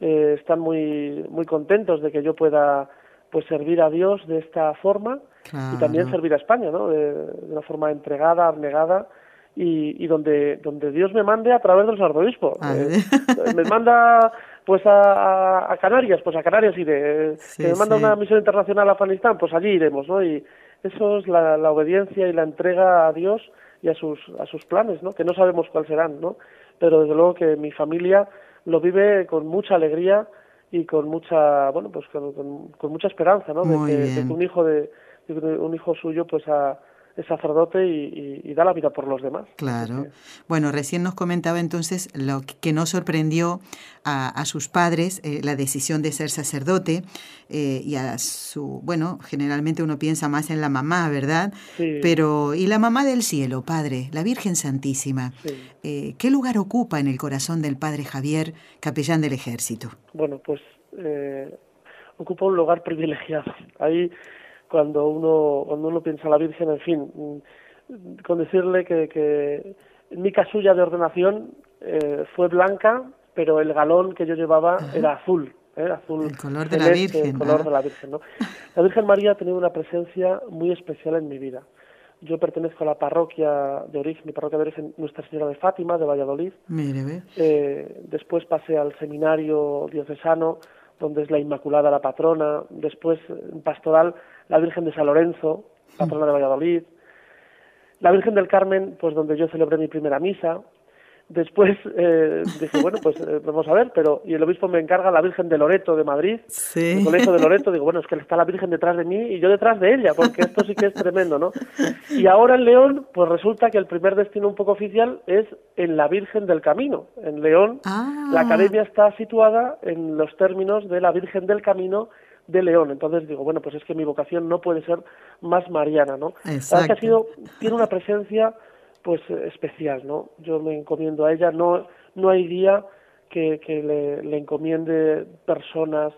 B: eh, están muy, muy contentos de que yo pueda pues servir a Dios de esta forma
A: claro.
B: y también servir a España, ¿no? De, de una forma entregada, abnegada y, y, donde donde Dios me mande a través del arzobispo. Eh, me manda pues a, a, Canarias, pues a Canarias iré. Sí, que me manda sí. una misión internacional a Afganistán, pues allí iremos, ¿no? Y eso es la, la, obediencia y la entrega a Dios y a sus a sus planes, ¿no? Que no sabemos cuáles serán, ¿no? Pero desde luego que mi familia lo vive con mucha alegría y con mucha, bueno, pues con, con, con mucha esperanza, ¿no? De que, de que, un hijo de, de un hijo suyo pues a es sacerdote y, y, y, da la vida por los demás.
A: Claro. Bueno, recién nos comentaba entonces lo que no sorprendió a, a sus padres eh, la decisión de ser sacerdote eh, y a su, bueno, generalmente uno piensa más en la mamá, ¿verdad?
B: Sí.
A: Pero, ¿y la mamá del cielo, Padre, la Virgen Santísima?
B: Sí.
A: Eh, ¿Qué lugar ocupa en el corazón del Padre Javier, capellán del ejército?
B: Bueno, pues ocupa un lugar privilegiado. Ahí cuando uno cuando uno piensa en la Virgen, en fin, mm, con decirle que, que mi casulla de ordenación eh, fue blanca, pero el galón que yo llevaba
A: Ajá.
B: era azul, ¿eh? azul
A: el color de la Virgen,
B: el color ¿no? de la Virgen, ¿no? La Virgen María ha tenido una presencia muy especial en mi vida. Yo pertenezco a la parroquia de origen, mi parroquia de origen, Nuestra Señora de Fátima, de Valladolid.
A: Mire.
B: Eh, después pasé al seminario diocesano, donde es la Inmaculada la patrona. Después, en pastoral, la Virgen de San Lorenzo, patrona de Valladolid, la Virgen del Carmen, pues donde yo celebré mi primera misa. Después eh, dije, bueno, pues eh, vamos a ver, pero y el obispo me encarga la Virgen de Loreto de Madrid,
A: sí.
B: el colegio de Loreto, digo, bueno, es que está la Virgen detrás de mí y yo detrás de ella, porque esto sí que es tremendo, ¿no? Y ahora en León, pues resulta que el primer destino un poco oficial es en la Virgen del Camino. En León,
A: ah.
B: la academia está situada en los términos de la Virgen del Camino de León. Entonces digo, bueno, pues es que mi vocación no puede ser más mariana, ¿no?
A: Exacto.
B: que ha sido, tiene una presencia pues especial, ¿no? Yo me encomiendo a ella, no, no hay día que, que le, encomiende personas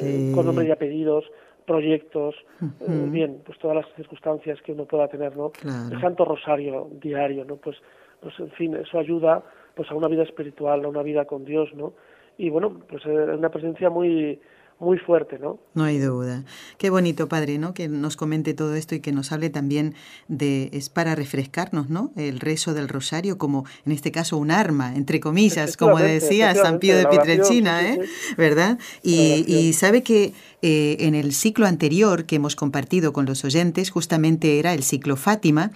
B: eh, con nombre y apellidos, proyectos, eh, bien, pues todas las circunstancias que uno pueda tener, ¿no? El Santo Rosario diario, ¿no? Pues, pues en fin, eso ayuda pues a una vida espiritual, a una vida con Dios, ¿no? Y bueno, pues es una presencia muy muy fuerte, ¿no?
A: No hay duda. Qué bonito, padre, ¿no? Que nos comente todo esto y que nos hable también de, es para refrescarnos, ¿no? El rezo del rosario como, en este caso, un arma, entre comillas, como decía San Pío de Pietrelcina, ¿eh? ¿Verdad? Y, sabe que eh, en el ciclo anterior que hemos compartido con los oyentes, justamente era el ciclo Fátima,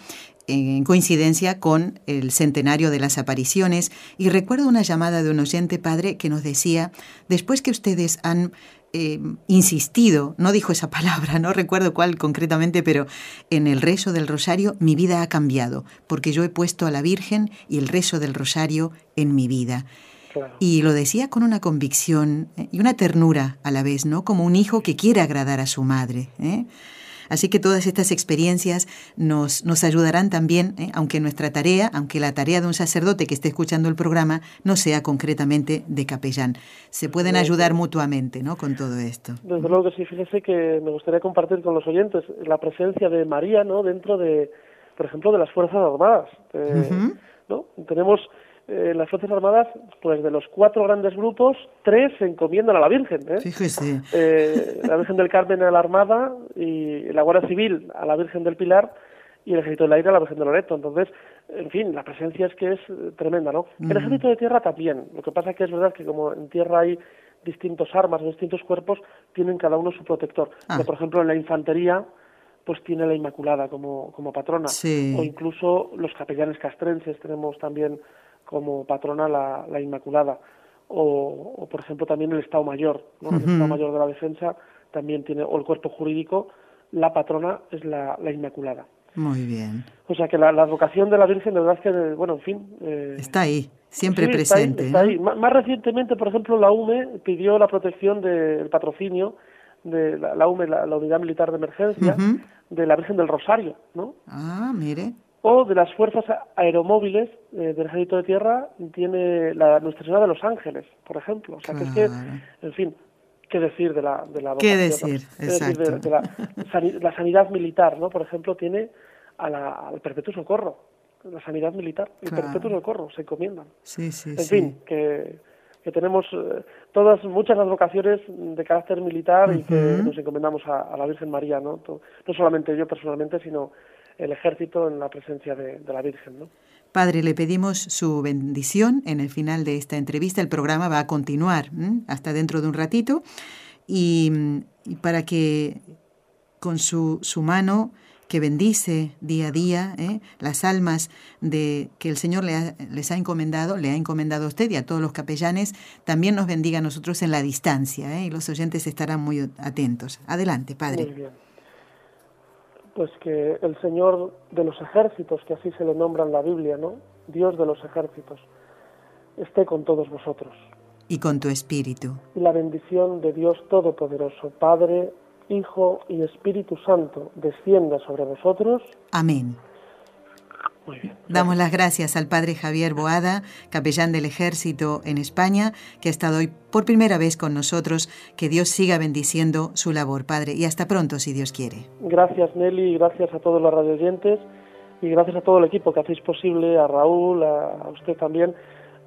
A: en coincidencia con el centenario de las apariciones y recuerdo una llamada de un oyente padre que nos decía, después que ustedes han eh, insistido, no dijo esa palabra, no recuerdo cuál concretamente, pero en el rezo del rosario mi vida ha cambiado, porque yo he puesto a la Virgen y el rezo del rosario en mi vida. Y lo decía con una convicción eh, y una ternura a la vez, ¿no? Como un hijo que quiere agradar a su madre. ¿eh? Así que todas estas experiencias nos, nos ayudarán también, ¿eh? aunque nuestra tarea, aunque la tarea de un sacerdote que esté escuchando el programa no sea concretamente de capellán. Se pueden ayudar mutuamente ¿no? con todo esto.
B: Desde luego que sí, fíjese que me gustaría compartir con los oyentes la presencia de María ¿no? dentro de, por ejemplo, de las Fuerzas Armadas. Eh, ¿no? Tenemos eh, las Fuerzas Armadas, pues de los cuatro grandes grupos, tres se encomiendan a la Virgen. ¿eh?
A: Fíjese.
B: Eh, la Virgen del Carmen a la Armada y la Guardia Civil a la Virgen del Pilar y el Ejército del Aire a la Virgen de Loreto. Entonces, en fin, la presencia es que es eh, tremenda, ¿no? El Ejército de Tierra también. Lo que pasa es que es verdad que como en tierra hay distintos armas, distintos cuerpos, tienen cada uno su protector. Ah. por ejemplo, en la infantería pues tiene la Inmaculada como, como patrona. O incluso los capellanes castrenses tenemos también como patrona la, la Inmaculada. O, o, por ejemplo, también el Estado Mayor, ¿no? El Estado Mayor de la Defensa también tiene, o el cuerpo jurídico, la patrona es la, la Inmaculada.
A: Muy bien.
B: O sea que la, la advocación de la Virgen, de verdad es que, bueno, en fin.
A: Eh, está ahí, siempre presente.
B: Está ahí, Más recientemente, por ejemplo, la UME pidió la protección del patrocinio de la, UME, la, Unidad Militar de Emergencia, de la Virgen del Rosario, ¿no?
A: Ah, mire
B: o de las fuerzas aeromóviles eh, del ejército de tierra tiene la Nuestra Señora de los Ángeles, por ejemplo. O sea, que es que, en fin, ¿qué decir de la de la
A: ¿Qué decir?
B: Exacto. de, la, sanidad militar, ¿no? Por ejemplo, tiene a la, al Perpetuo Socorro, la sanidad militar, el Perpetuo Socorro, se encomiendan.
A: Sí, sí,
B: en fin, que, que tenemos eh, todas, muchas las vocaciones de carácter militar y que nos encomendamos a, a, la Virgen María, ¿no? No solamente yo personalmente, sino el ejército en la presencia de, la Virgen. ¿no?
A: Padre, le pedimos su bendición en el final de esta entrevista. El programa va a continuar hasta dentro de un ratito y, para que con su, su, mano que bendice día a día ¿eh? las almas de que el Señor le les ha encomendado, le ha encomendado a usted y a todos los capellanes, también nos bendiga a nosotros en la distancia ¿eh? y los oyentes estarán muy atentos. Adelante, Padre.
B: Muy bien pues que el Señor de los ejércitos, que así se le nombra en la Biblia, ¿no? Dios de los ejércitos, esté con todos vosotros.
A: Y con tu espíritu.
B: Y la bendición de Dios Todopoderoso, Padre, Hijo y Espíritu Santo, descienda sobre vosotros.
A: Amén. Damos las gracias al padre Javier Boada, capellán del ejército en España, que ha estado hoy por primera vez con nosotros. Que Dios siga bendiciendo su labor, padre, y hasta pronto, si Dios quiere.
B: Gracias, Nelly, y gracias a todos los radioyentes, y gracias a todo el equipo que hacéis posible, a Raúl, a usted también,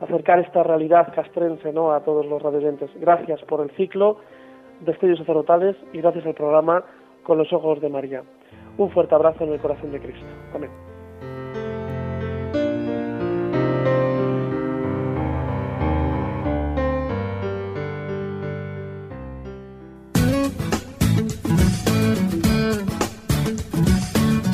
B: acercar esta realidad castrense ¿no? a todos los radioyentes. Gracias por el ciclo de estudios sacerdotales y gracias al programa Con los Ojos de María. Un fuerte abrazo en el corazón de Cristo. Amén.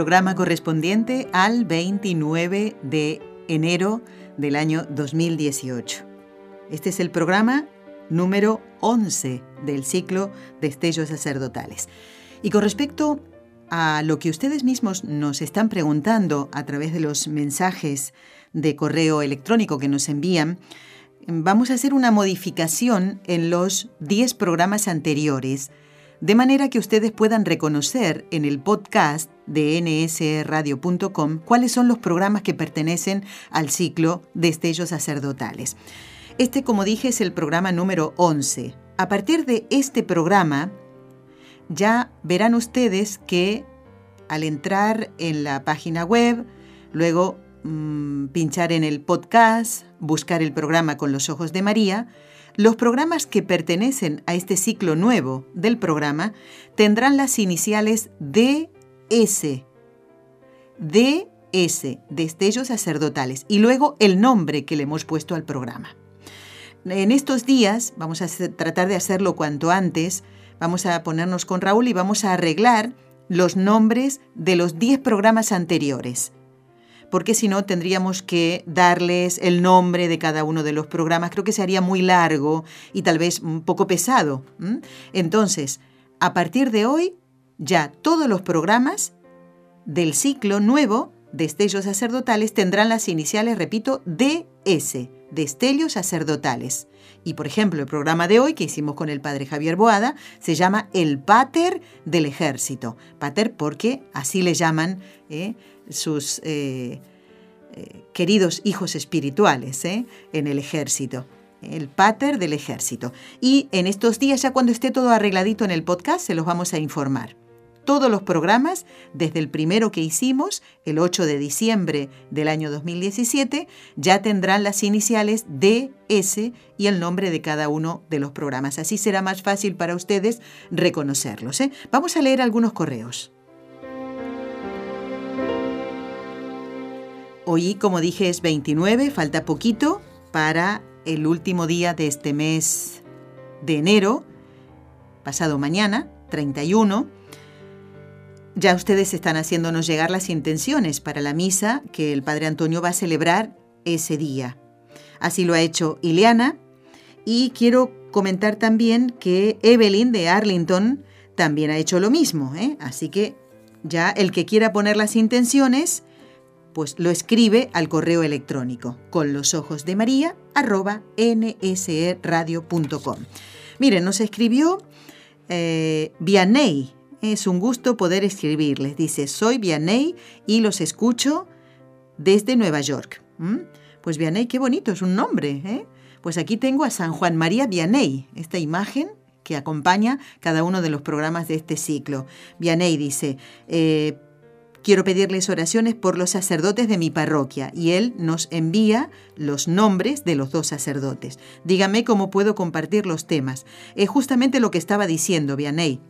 A: Programa correspondiente al 29 de enero del año 2018. Este es el programa número 11 del ciclo Destellos Sacerdotales. Y con respecto a lo que ustedes mismos nos están preguntando a través de los mensajes de correo electrónico que nos envían, vamos a hacer una modificación en los 10 programas anteriores, de manera que ustedes puedan reconocer en el podcast de nsradio.com cuáles son los programas que pertenecen al ciclo Destellos Sacerdotales. Este, como dije, es el programa número 11. A partir de este programa, ya verán ustedes que al entrar en la página web, luego mm, pinchar en el podcast, buscar el programa con los ojos de María, los programas que pertenecen a este ciclo nuevo del programa tendrán las iniciales DS. DS, Destellos Sacerdotales, y luego el nombre que le hemos puesto al programa. En estos días, vamos a tratar de hacerlo cuanto antes, vamos a ponernos con Raúl y vamos a arreglar los nombres de los 10 programas anteriores. Porque si no, tendríamos que darles el nombre de cada uno de los programas. Creo que se haría muy largo y tal vez un poco pesado. Entonces, a partir de hoy, ya todos los programas del ciclo nuevo Destellos Sacerdotales tendrán las iniciales, repito, DS, Destellos Sacerdotales. Y por ejemplo, el programa de hoy que hicimos con el padre Javier Boada se llama El Pater del Ejército. Pater porque así le llaman eh, sus eh, eh, queridos hijos espirituales en el ejército. El Pater del Ejército. Y en estos días, ya cuando esté todo arregladito en el podcast, se los vamos a informar todos los programas, desde el primero que hicimos, el 8 de diciembre del año 2017, ya tendrán las iniciales DS y el nombre de cada uno de los programas. Así será más fácil para ustedes reconocerlos. ¿eh? Vamos a leer algunos correos. Hoy, como dije, es 29, falta poquito para el último día de este mes de enero, pasado mañana, 31 ya ustedes están haciéndonos llegar las intenciones para la misa que el Padre Antonio va a celebrar ese día. Así lo ha hecho Ileana y quiero comentar también que Evelyn de Arlington también ha hecho lo mismo. ¿eh? Así que ya el que quiera poner las intenciones, pues lo escribe al correo electrónico con los ojos de María arroba. Miren, nos escribió eh, Vianney es un gusto poder escribirles. Dice, soy Vianney y los escucho desde Nueva York. ¿Mm? Pues Vianney, qué bonito, es un nombre. ¿eh? Pues aquí tengo a San Juan María Vianney, esta imagen que acompaña cada uno de los programas de este ciclo. Vianney dice, eh, Quiero pedirles oraciones por los sacerdotes de mi parroquia y él nos envía los nombres de los dos sacerdotes. Dígame cómo puedo compartir los temas. Es justamente lo que estaba diciendo Vianney.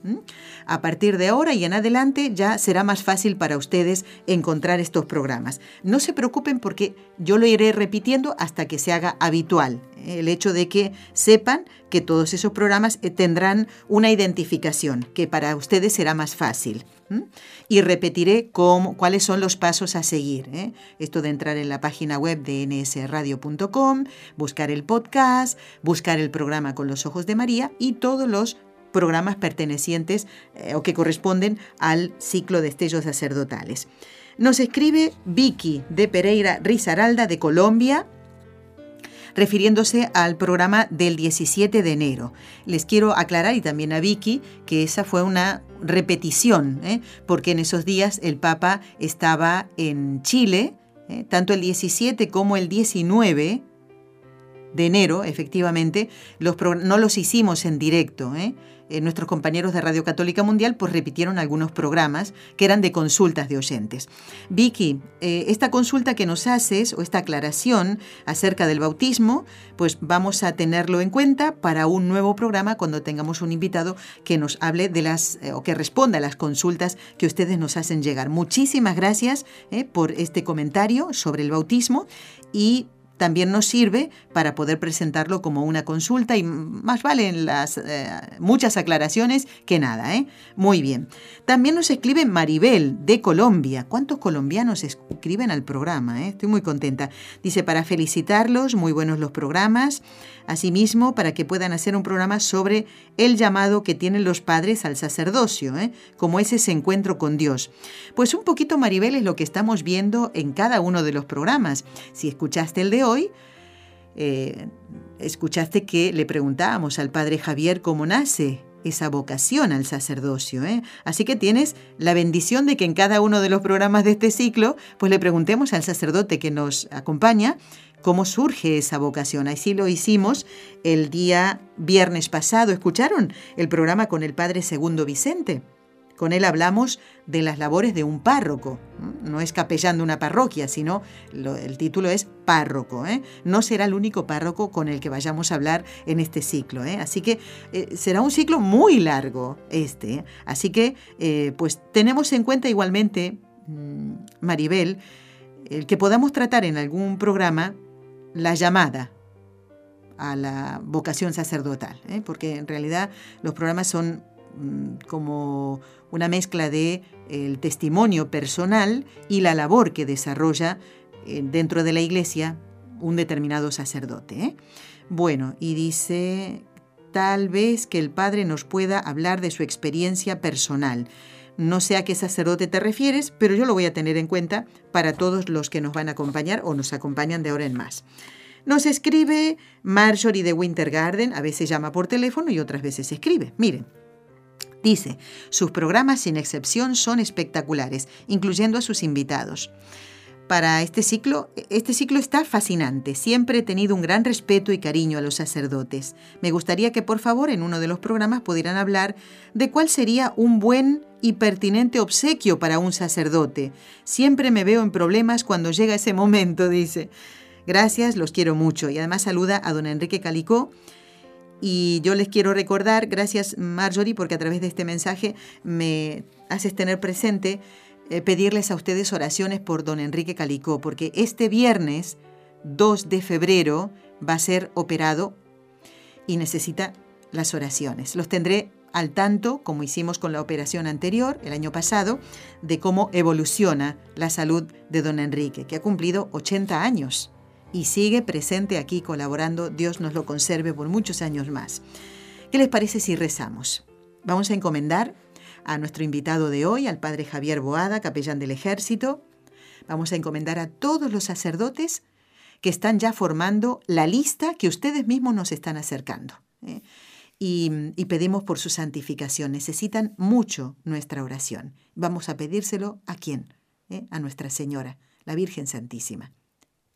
A: A partir de ahora y en adelante ya será más fácil para ustedes encontrar estos programas. No se preocupen porque yo lo iré repitiendo hasta que se haga habitual. El hecho de que sepan que todos esos programas eh, tendrán una identificación, que para ustedes será más fácil. Y repetiré cuáles son los pasos a seguir. ¿eh? Esto de entrar en la página web de nsradio.com, buscar el podcast, buscar el programa con los ojos de María y todos los programas pertenecientes eh, o que corresponden al ciclo de estellos sacerdotales. Nos escribe Vicky de Pereira Rizaralda de Colombia refiriéndose al programa del 17 de enero. Les quiero aclarar, y también a Vicky, que esa fue una repetición, ¿eh? porque en esos días el Papa estaba en Chile, ¿eh? tanto el 17 como el 19 de enero, efectivamente, no los hicimos en directo. ¿eh? Eh, nuestros compañeros de Radio Católica Mundial pues repitieron algunos programas que eran de consultas de oyentes. Vicky, eh, esta consulta que nos haces o esta aclaración acerca del bautismo, pues vamos a tenerlo en cuenta para un nuevo programa cuando tengamos un invitado que nos hable de las o que responda a las consultas que ustedes nos hacen llegar. Muchísimas gracias por este comentario sobre el bautismo y también nos sirve para poder presentarlo como una consulta y más valen las eh, muchas aclaraciones que nada, ¿eh? Muy bien. También nos escribe Maribel de Colombia. ¿Cuántos colombianos escriben al programa? Eh? Estoy muy contenta. Dice, para felicitarlos, muy buenos los programas. Asimismo, para que puedan hacer un programa sobre el llamado que tienen los padres al sacerdocio, ¿eh? como es ese encuentro con Dios. Pues un poquito, Maribel, es lo que estamos viendo en cada uno de los programas. Si escuchaste el de hoy, eh, escuchaste que le preguntábamos al padre Javier cómo nace esa vocación al sacerdocio. ¿eh? Así que tienes la bendición de que en cada uno de los programas de este ciclo, pues le preguntemos al sacerdote que nos acompaña cómo surge esa vocación. Así lo hicimos el día viernes pasado. ¿Escucharon el programa con el padre Segundo Vicente? Con él hablamos de las labores de un párroco. No es capellán de una parroquia, sino el título es párroco. ¿eh? No será el único párroco con el que vayamos a hablar en este ciclo. ¿eh? Así que eh, será un ciclo muy largo este. Así que pues tenemos en cuenta igualmente, mm, Maribel, el que podamos tratar en algún programa la llamada a la vocación sacerdotal, porque en realidad los programas son mm, como una mezcla de el testimonio personal y la labor que desarrolla eh, dentro de la iglesia un determinado sacerdote. ¿eh? Bueno, y dice tal vez que el Padre nos pueda hablar de su experiencia personal. No sé a qué sacerdote te refieres, pero yo lo voy a tener en cuenta para todos los que nos van a acompañar o nos acompañan de ahora en más. Nos escribe Marjorie de Winter Garden, a veces llama por teléfono y otras veces escribe. Miren, dice, sus programas sin excepción son espectaculares, incluyendo a sus invitados para este ciclo, este ciclo está fascinante. Siempre he tenido un gran respeto y cariño a los sacerdotes. Me gustaría que por favor en uno de los programas pudieran hablar de cuál sería un buen y pertinente obsequio para un sacerdote. Siempre me veo en problemas cuando llega ese momento, dice. Gracias, los quiero mucho. Y además saluda a don Enrique Calicó. Y yo les quiero recordar, gracias Marjorie, porque a través de este mensaje me haces tener presente eh, pedirles a ustedes oraciones por don Enrique Calicó, porque este viernes 2 de febrero va a ser operado y necesita las oraciones. Los tendré al tanto, como hicimos con la operación anterior, el año pasado, de cómo evoluciona la salud de don Enrique, que ha cumplido 80 años y sigue presente aquí colaborando. Dios nos lo conserve por muchos años más. ¿Qué les parece si rezamos? Vamos a encomendar a nuestro invitado de hoy, al padre Javier Boada, capellán del ejército. Vamos a encomendar a todos los sacerdotes que están ya formando la lista que ustedes mismos nos están acercando. ¿eh? Y, pedimos por su santificación. Necesitan mucho nuestra oración. Vamos a pedírselo a quién? ¿Eh? A Nuestra Señora, la Virgen Santísima.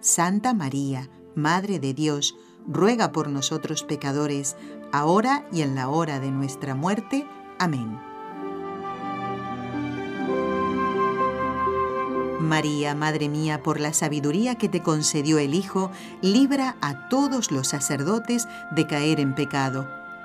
A: Santa María, Madre de Dios, ruega por nosotros pecadores, ahora y en la hora de nuestra muerte. Amén. María, Madre mía, por la sabiduría que te concedió el Hijo, libra a todos los sacerdotes de caer en pecado.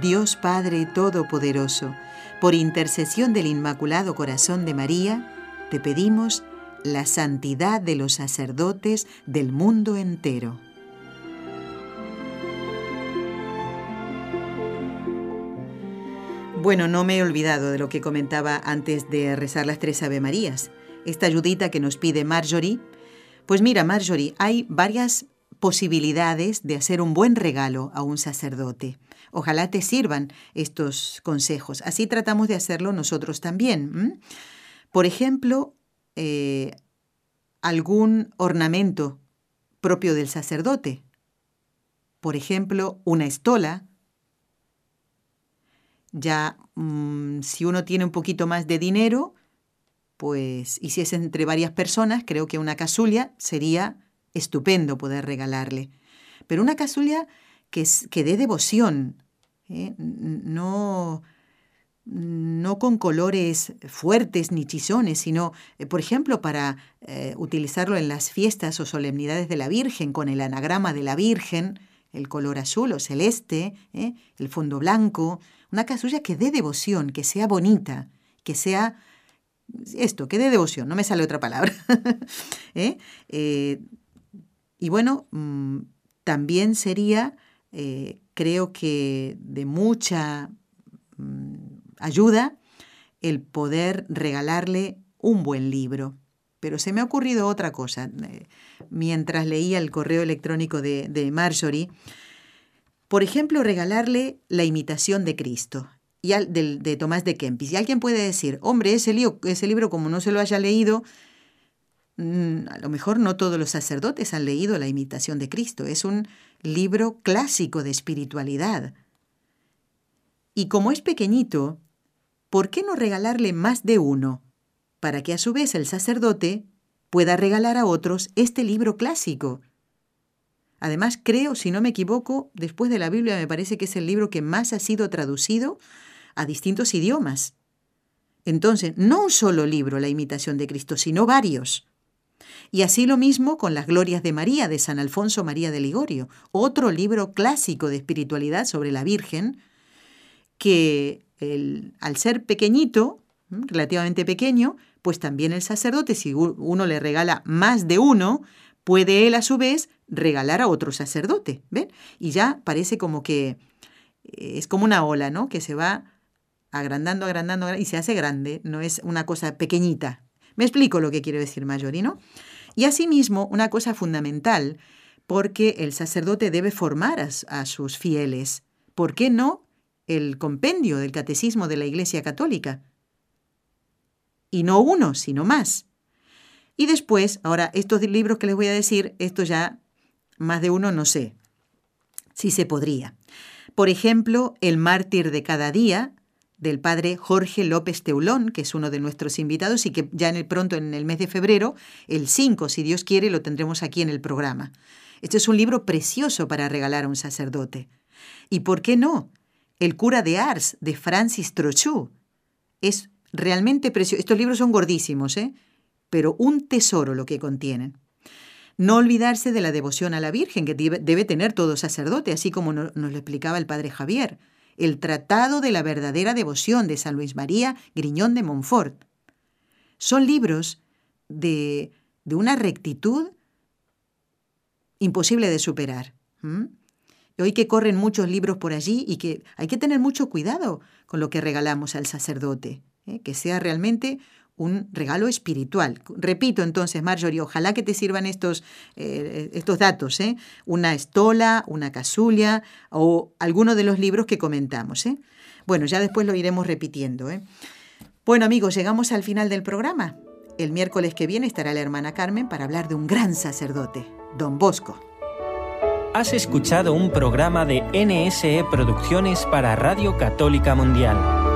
A: Dios Padre Todopoderoso, por intercesión del Inmaculado Corazón de María, te pedimos la santidad de los sacerdotes del mundo entero. Bueno, no me he olvidado de lo que comentaba antes de rezar las tres Ave Marías. Esta ayudita que nos pide Marjorie. Pues mira, Marjorie, hay varias posibilidades de hacer un buen regalo a un sacerdote. Ojalá te sirvan estos consejos. Así tratamos de hacerlo nosotros también. Por ejemplo, eh, algún ornamento propio del sacerdote. Por ejemplo, una estola. Ya mm, si uno tiene un poquito más de dinero, pues, y si es entre varias personas, creo que una casulla sería estupendo poder regalarle. Pero una casulla que, que dé devoción, ¿eh? no, no con colores fuertes ni chisones, sino, eh, por ejemplo, para eh, utilizarlo en las fiestas o solemnidades de la Virgen, con el anagrama de la Virgen, el color azul o celeste, el fondo blanco, una casulla que dé devoción, que sea bonita, que sea esto, que dé devoción, no me sale otra palabra. Y bueno, mm, también sería, eh, creo que de mucha mm, ayuda, el poder regalarle un buen libro. Pero se me ha ocurrido otra cosa. Eh, mientras leía el correo electrónico de, Marjorie, por ejemplo, regalarle La imitación de Cristo y de, de, Tomás de Kempis. Y alguien puede decir, hombre, ese, ese libro, como no se lo haya leído, a lo mejor no todos los sacerdotes han leído La imitación de Cristo. Es un libro clásico de espiritualidad. Y como es pequeñito, ¿por qué no regalarle más de uno? Para que a su vez el sacerdote pueda regalar a otros este libro clásico. Además, creo, si no me equivoco, después de la Biblia me parece que es el libro que más ha sido traducido a distintos idiomas. Entonces, no un solo libro, La imitación de Cristo, sino varios. Y así lo mismo con las Glorias de María de San Alfonso María de Ligorio, otro libro clásico de espiritualidad sobre la Virgen, que al ser pequeñito, relativamente pequeño, pues también el sacerdote, si uno le regala más de uno, puede él a su vez regalar a otro sacerdote, ¿ven? Y ya parece como que eh, es como una ola, ¿no? Que se va agrandando, agrandando, y se hace grande, no es una cosa pequeñita. Me explico lo que quiero decir, Mayori, ¿no? Y asimismo, una cosa fundamental, porque el sacerdote debe formar a, sus fieles. ¿Por qué no el compendio del catecismo de la Iglesia Católica? Y no uno, sino más. Y después, ahora, estos libros que les voy a decir, esto ya más de uno no sé si se podría. Por ejemplo, El mártir de cada día del padre Jorge López Teulón, que es uno de nuestros invitados y que ya en el pronto, en el mes de febrero, el 5, si Dios quiere, lo tendremos aquí en el programa. Este es un libro precioso para regalar a un sacerdote. ¿Y por qué no? El cura de Ars, de Francis Trochu. Es realmente precioso. Estos libros son gordísimos, ¿eh? Pero un tesoro lo que contienen. No olvidarse de la devoción a la Virgen que debe, tener todo sacerdote, así como nos lo explicaba el padre Javier el Tratado de la verdadera devoción de San Luis María Griñón de Montfort. Son libros de, de una rectitud imposible de superar. Hoy que corren muchos libros por allí y que hay que tener mucho cuidado con lo que regalamos al sacerdote, ¿eh? que sea realmente un regalo espiritual. Repito entonces, Marjorie, ojalá que te sirvan estos, eh, estos datos, ¿eh? una estola, una casulla o alguno de los libros que comentamos. ¿eh? Bueno, ya después lo iremos repitiendo. ¿eh? Bueno amigos, llegamos al final del programa. El miércoles que viene estará la hermana Carmen para hablar de un gran sacerdote, don Bosco.
D: Has escuchado un programa de NSE Producciones para Radio Católica Mundial.